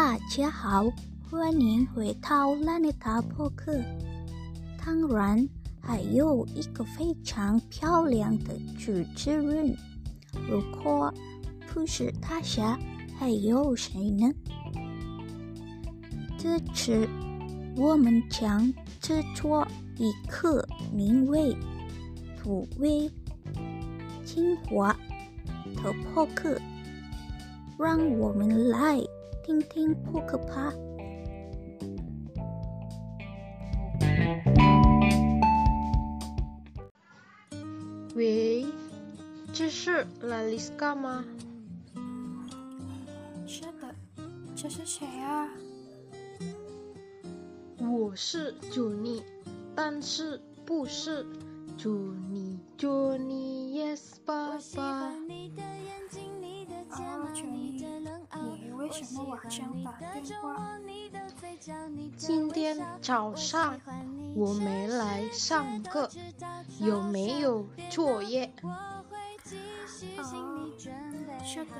大家好，欢迎回到拉内塔播客。当然，还有一个非常漂亮的主持人。如果不是大侠，还有谁呢？这次我们将制作一个名为“土味精华”的播客，让我们来听听扑克吧。喂，这是拉丽斯卡吗？是的，这是谁啊？我是九妮，但是不是九妮九妮，yes 爸爸。哦，九妮，你为什么晚上打电话？今天早上我没来上课，有没有作业？哦，是的，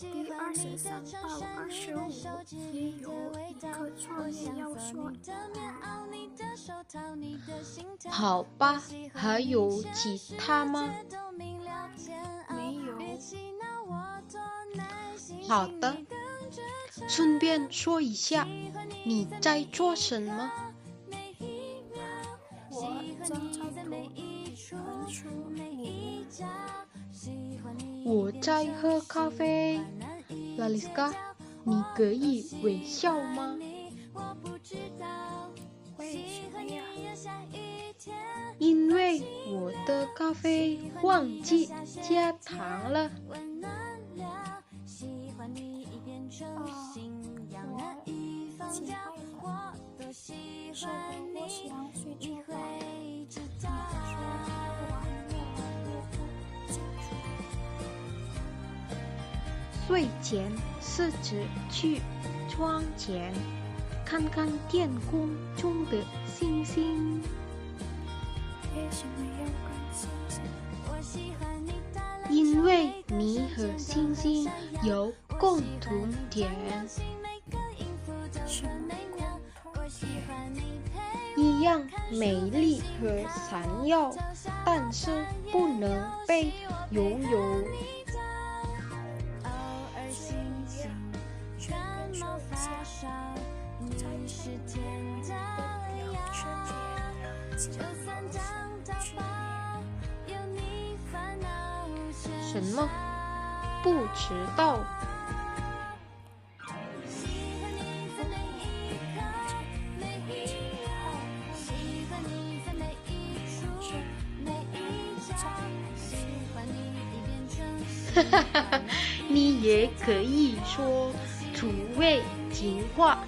第二十三到二十五也有一个创业要说。好吧，还有其他吗？没有。好的，顺便说一下，你在做什么？我正在读本书，你呢？我在喝咖啡。拉丽斯卡，你可以微笑吗？为什么呀？因为我的咖啡忘记加糖了。是的，我想睡觉睡前是指去窗前看看天空中的星星。因为你和星星有。共同点？一样美丽和闪耀，但是不能被拥有。全跟说一下，在世间的表世界，就算长大有你烦恼什么？不迟到。你也可以说土味情话。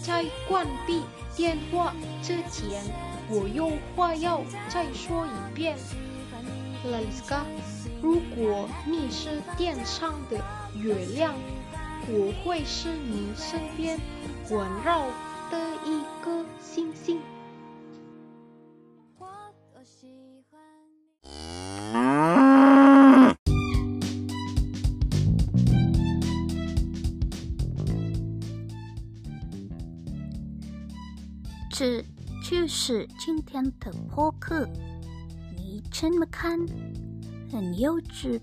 在关闭电话之前，我有话要再说一遍。拉丽斯卡，如果你是天上的月亮，我会是你身边环绕的一颗星星。这就是今天的播客，你这么看？很幼稚，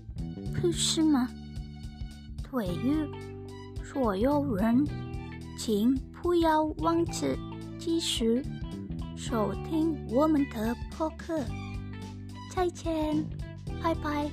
不是吗？对于所有人，请不要忘记继续收听我们的播客。再见，拜拜。